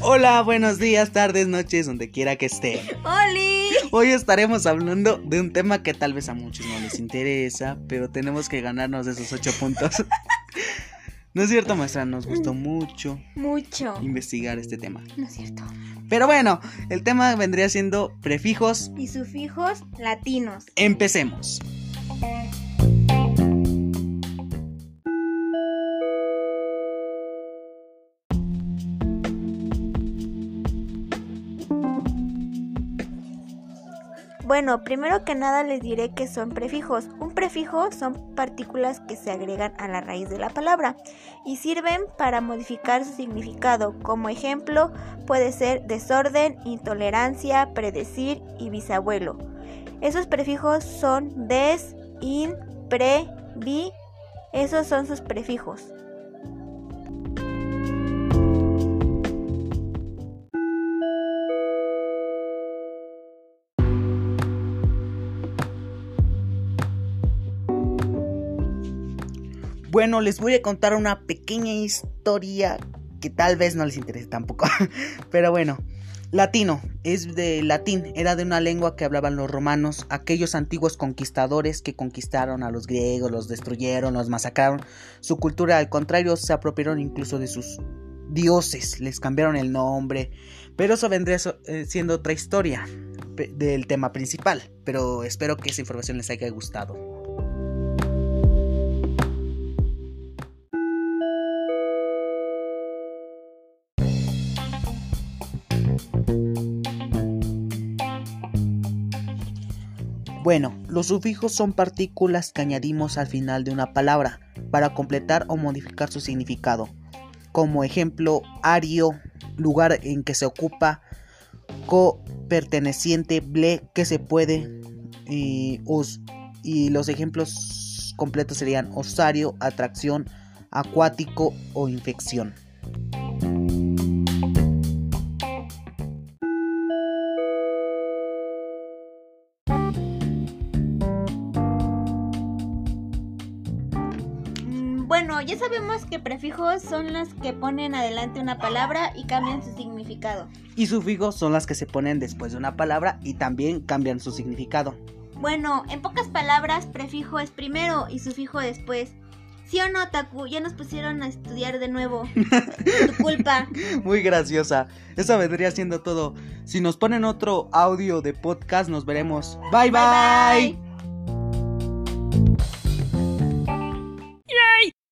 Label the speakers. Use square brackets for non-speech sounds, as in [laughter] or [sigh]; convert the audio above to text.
Speaker 1: Hola, buenos días, tardes, noches, donde quiera que esté.
Speaker 2: ¡Holi!
Speaker 1: Hoy estaremos hablando de un tema que tal vez a muchos no les interesa, pero tenemos que ganarnos esos ocho puntos. ¿No es cierto, maestra? Nos gustó mm. mucho.
Speaker 2: Mucho.
Speaker 1: Investigar este tema.
Speaker 2: No es cierto.
Speaker 1: Pero bueno, el tema vendría siendo prefijos.
Speaker 2: Y sufijos latinos.
Speaker 1: Empecemos.
Speaker 2: Bueno, primero que nada les diré que son prefijos. Un prefijo son partículas que se agregan a la raíz de la palabra y sirven para modificar su significado. Como ejemplo, puede ser desorden, intolerancia, predecir y bisabuelo. Esos prefijos son des, in, pre, bi. Esos son sus prefijos.
Speaker 1: Bueno, les voy a contar una pequeña historia que tal vez no les interese tampoco. [laughs] Pero bueno, latino es de latín, era de una lengua que hablaban los romanos, aquellos antiguos conquistadores que conquistaron a los griegos, los destruyeron, los masacraron. Su cultura, al contrario, se apropiaron incluso de sus dioses, les cambiaron el nombre. Pero eso vendría eh, siendo otra historia del tema principal. Pero espero que esa información les haya gustado. Bueno, los sufijos son partículas que añadimos al final de una palabra para completar o modificar su significado. Como ejemplo, ario, lugar en que se ocupa, co, perteneciente, ble, que se puede, y, y los ejemplos completos serían osario, atracción, acuático o infección.
Speaker 2: Bueno, ya sabemos que prefijos son las que ponen adelante una palabra y cambian su significado.
Speaker 1: Y sufijos son las que se ponen después de una palabra y también cambian su significado.
Speaker 2: Bueno, en pocas palabras, prefijo es primero y sufijo después. ¿Sí o no, Taku? Ya nos pusieron a estudiar de nuevo. [laughs] tu culpa.
Speaker 1: Muy graciosa. Eso vendría siendo todo. Si nos ponen otro audio de podcast, nos veremos. bye. bye. bye.